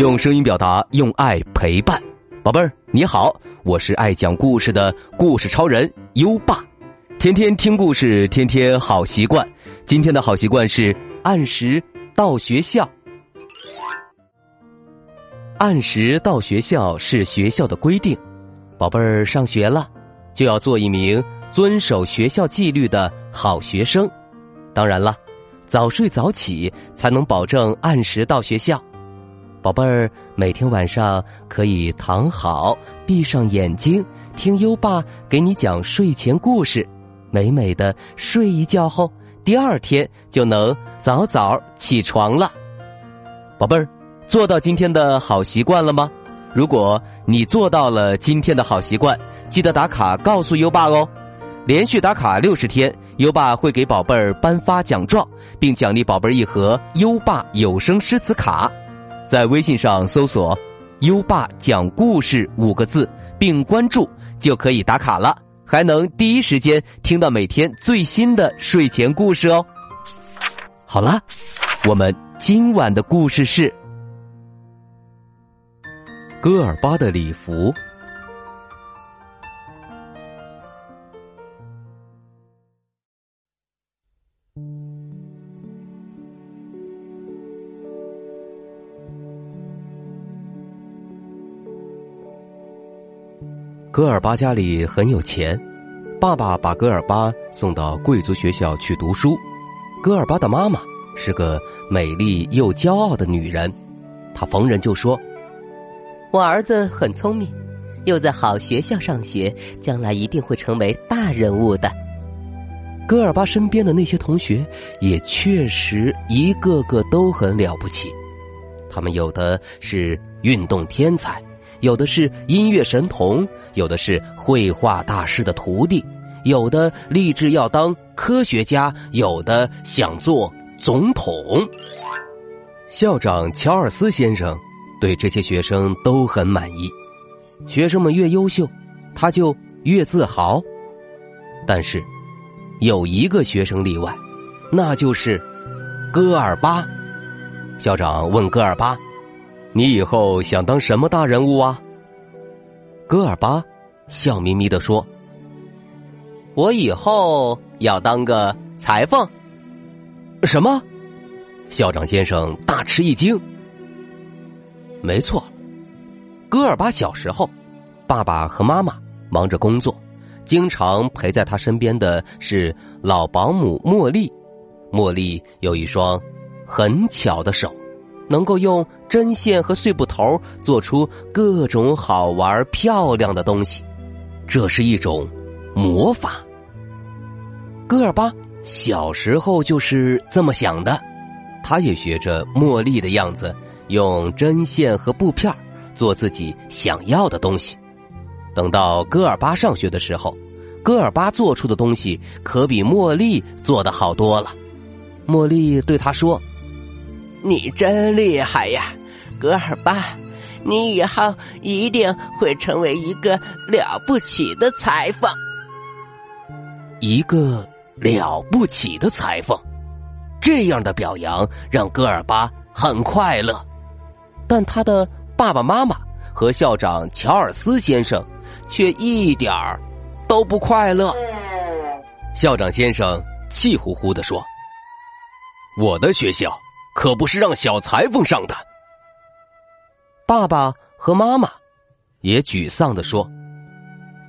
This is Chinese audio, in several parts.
用声音表达，用爱陪伴。宝贝儿，你好，我是爱讲故事的故事超人优爸。天天听故事，天天好习惯。今天的好习惯是按时到学校。按时到学校是学校的规定。宝贝儿，上学了，就要做一名遵守学校纪律的好学生。当然了，早睡早起才能保证按时到学校。宝贝儿，每天晚上可以躺好，闭上眼睛，听优爸给你讲睡前故事，美美的睡一觉后，第二天就能早早起床了。宝贝儿，做到今天的好习惯了吗？如果你做到了今天的好习惯，记得打卡告诉优爸哦。连续打卡六十天，优爸会给宝贝儿颁发奖状，并奖励宝贝儿一盒优爸有声诗词卡。在微信上搜索“优爸讲故事”五个字，并关注就可以打卡了，还能第一时间听到每天最新的睡前故事哦。好了，我们今晚的故事是戈尔巴的礼服。戈尔巴家里很有钱，爸爸把戈尔巴送到贵族学校去读书。戈尔巴的妈妈是个美丽又骄傲的女人，她逢人就说：“我儿子很聪明，又在好学校上学，将来一定会成为大人物的。”戈尔巴身边的那些同学也确实一个个都很了不起，他们有的是运动天才。有的是音乐神童，有的是绘画大师的徒弟，有的立志要当科学家，有的想做总统。校长乔尔斯先生对这些学生都很满意，学生们越优秀，他就越自豪。但是，有一个学生例外，那就是戈尔巴。校长问戈尔巴。你以后想当什么大人物啊？戈尔巴笑眯眯的说：“我以后要当个裁缝。”什么？校长先生大吃一惊。没错，戈尔巴小时候，爸爸和妈妈忙着工作，经常陪在他身边的是老保姆茉莉。茉莉有一双很巧的手。能够用针线和碎布头做出各种好玩漂亮的东西，这是一种魔法。戈尔巴小时候就是这么想的，他也学着茉莉的样子，用针线和布片做自己想要的东西。等到戈尔巴上学的时候，戈尔巴做出的东西可比茉莉做的好多了。茉莉对他说。你真厉害呀，戈尔巴！你以后一定会成为一个了不起的裁缝。一个了不起的裁缝，这样的表扬让戈尔巴很快乐。但他的爸爸妈妈和校长乔尔斯先生却一点儿都不快乐。校长先生气呼呼的说：“我的学校。”可不是让小裁缝上的。爸爸和妈妈也沮丧的说：“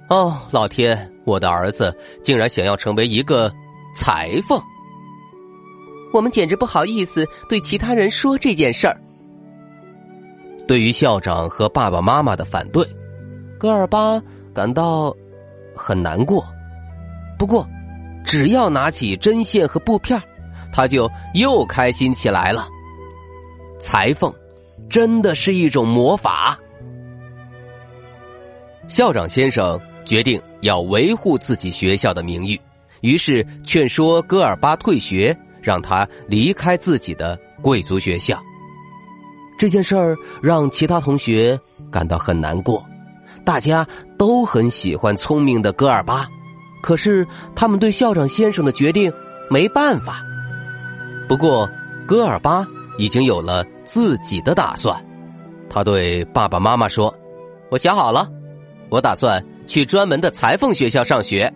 哦，老天，我的儿子竟然想要成为一个裁缝！我们简直不好意思对其他人说这件事儿。”对于校长和爸爸妈妈的反对，戈尔巴感到很难过。不过，只要拿起针线和布片他就又开心起来了。裁缝，真的是一种魔法。校长先生决定要维护自己学校的名誉，于是劝说戈尔巴退学，让他离开自己的贵族学校。这件事儿让其他同学感到很难过，大家都很喜欢聪明的戈尔巴，可是他们对校长先生的决定没办法。不过，戈尔巴已经有了自己的打算。他对爸爸妈妈说：“我想好了，我打算去专门的裁缝学校上学。”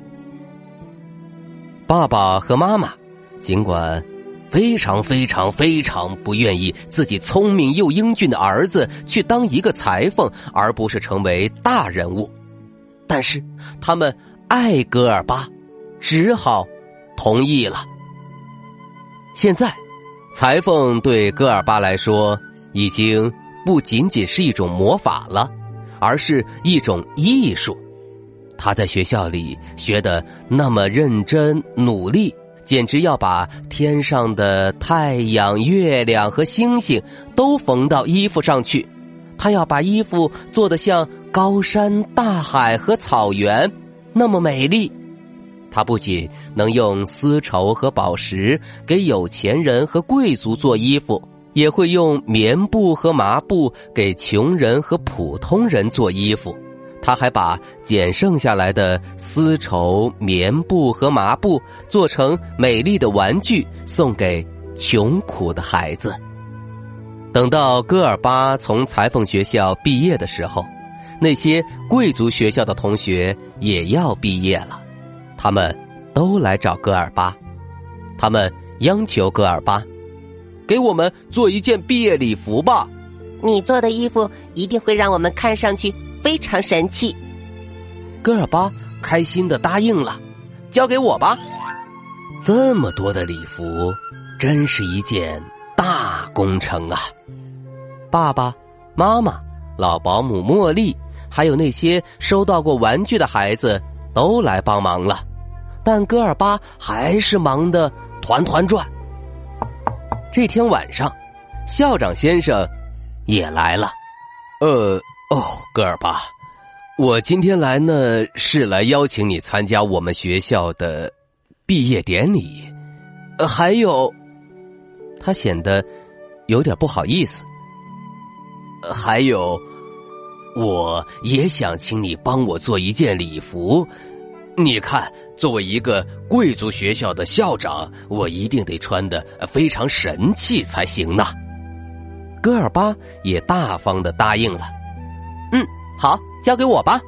爸爸和妈妈尽管非常非常非常不愿意自己聪明又英俊的儿子去当一个裁缝，而不是成为大人物，但是他们爱戈尔巴，只好同意了。现在，裁缝对戈尔巴来说已经不仅仅是一种魔法了，而是一种艺术。他在学校里学的那么认真努力，简直要把天上的太阳、月亮和星星都缝到衣服上去。他要把衣服做得像高山、大海和草原那么美丽。他不仅能用丝绸和宝石给有钱人和贵族做衣服，也会用棉布和麻布给穷人和普通人做衣服。他还把捡剩下来的丝绸、棉布和麻布做成美丽的玩具，送给穷苦的孩子。等到戈尔巴从裁缝学校毕业的时候，那些贵族学校的同学也要毕业了，他们都来找戈尔巴，他们央求戈尔巴，给我们做一件毕业礼服吧。你做的衣服一定会让我们看上去。非常神气，戈尔巴开心的答应了，交给我吧。这么多的礼服，真是一件大工程啊！爸爸妈妈、老保姆茉莉，还有那些收到过玩具的孩子都来帮忙了，但戈尔巴还是忙得团团转。这天晚上，校长先生也来了，呃。哦，戈尔巴，我今天来呢是来邀请你参加我们学校的毕业典礼。呃，还有，他显得有点不好意思。还有，我也想请你帮我做一件礼服。你看，作为一个贵族学校的校长，我一定得穿的非常神气才行呢。戈尔巴也大方的答应了。嗯，好，交给我吧。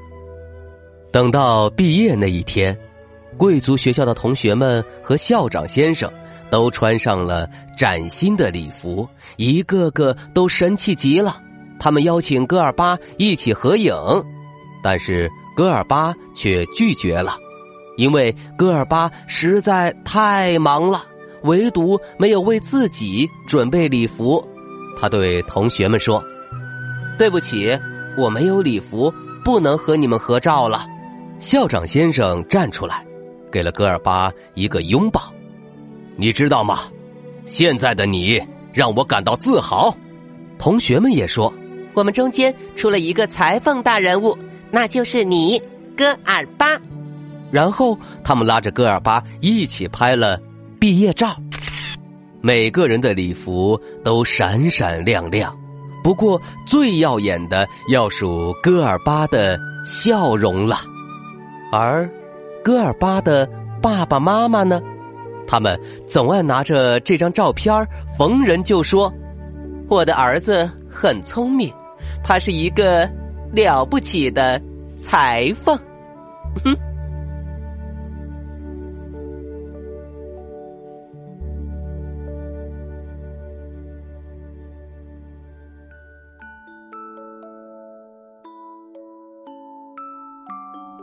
等到毕业那一天，贵族学校的同学们和校长先生都穿上了崭新的礼服，一个个都神气极了。他们邀请戈尔巴一起合影，但是戈尔巴却拒绝了，因为戈尔巴实在太忙了，唯独没有为自己准备礼服。他对同学们说：“对不起。”我没有礼服，不能和你们合照了。校长先生站出来，给了戈尔巴一个拥抱。你知道吗？现在的你让我感到自豪。同学们也说，我们中间出了一个裁缝大人物，那就是你，戈尔巴。然后他们拉着戈尔巴一起拍了毕业照，每个人的礼服都闪闪亮亮。不过，最耀眼的要数戈尔巴的笑容了。而戈尔巴的爸爸妈妈呢？他们总爱拿着这张照片逢人就说：“我的儿子很聪明，他是一个了不起的裁缝。”哼。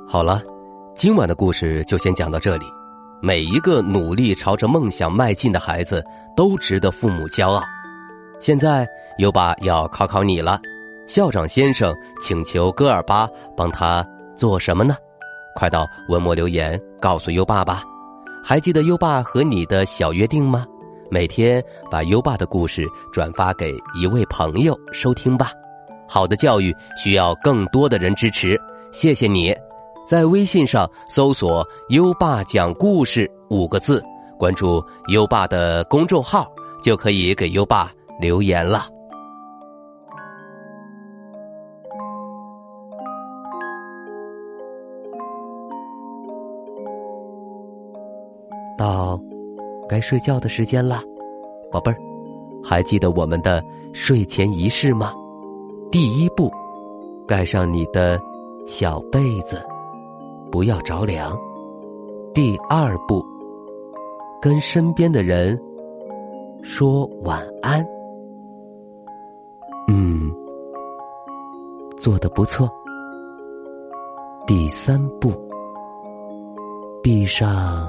好了，今晚的故事就先讲到这里。每一个努力朝着梦想迈进的孩子都值得父母骄傲。现在优爸要考考你了，校长先生请求戈尔巴帮他做什么呢？快到文末留言告诉优爸吧。还记得优爸和你的小约定吗？每天把优爸的故事转发给一位朋友收听吧。好的教育需要更多的人支持，谢谢你。在微信上搜索“优爸讲故事”五个字，关注优爸的公众号，就可以给优爸留言了。到该睡觉的时间了，宝贝儿，还记得我们的睡前仪式吗？第一步，盖上你的小被子，不要着凉。第二步，跟身边的人说晚安。嗯，做的不错。第三步，闭上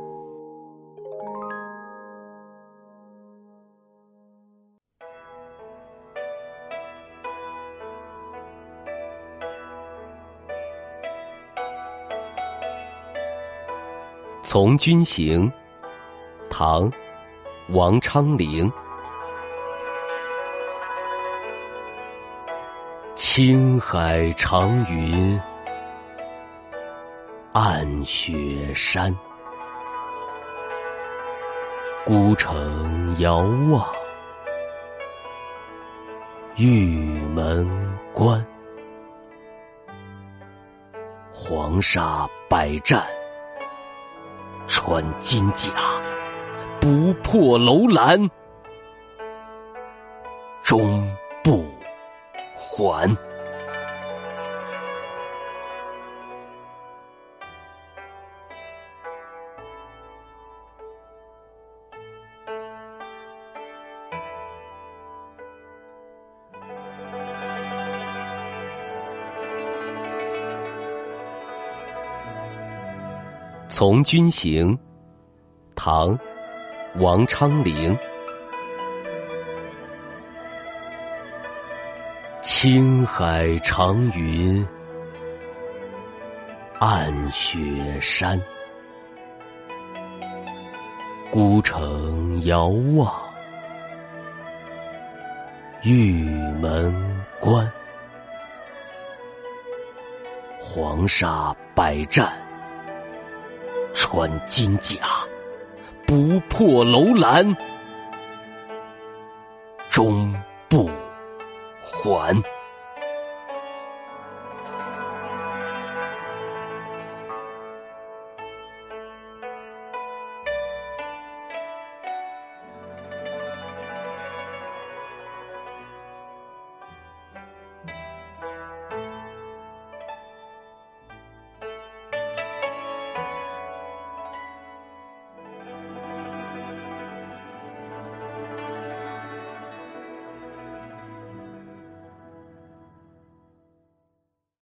从军行，唐，王昌龄。青海长云。暗雪山，孤城遥望，玉门关。黄沙百战，穿金甲，不破楼兰，终不还。从军行，唐，王昌龄。青海长云，暗雪山，孤城遥望，玉门关，黄沙百战。穿金甲，不破楼兰，终不还。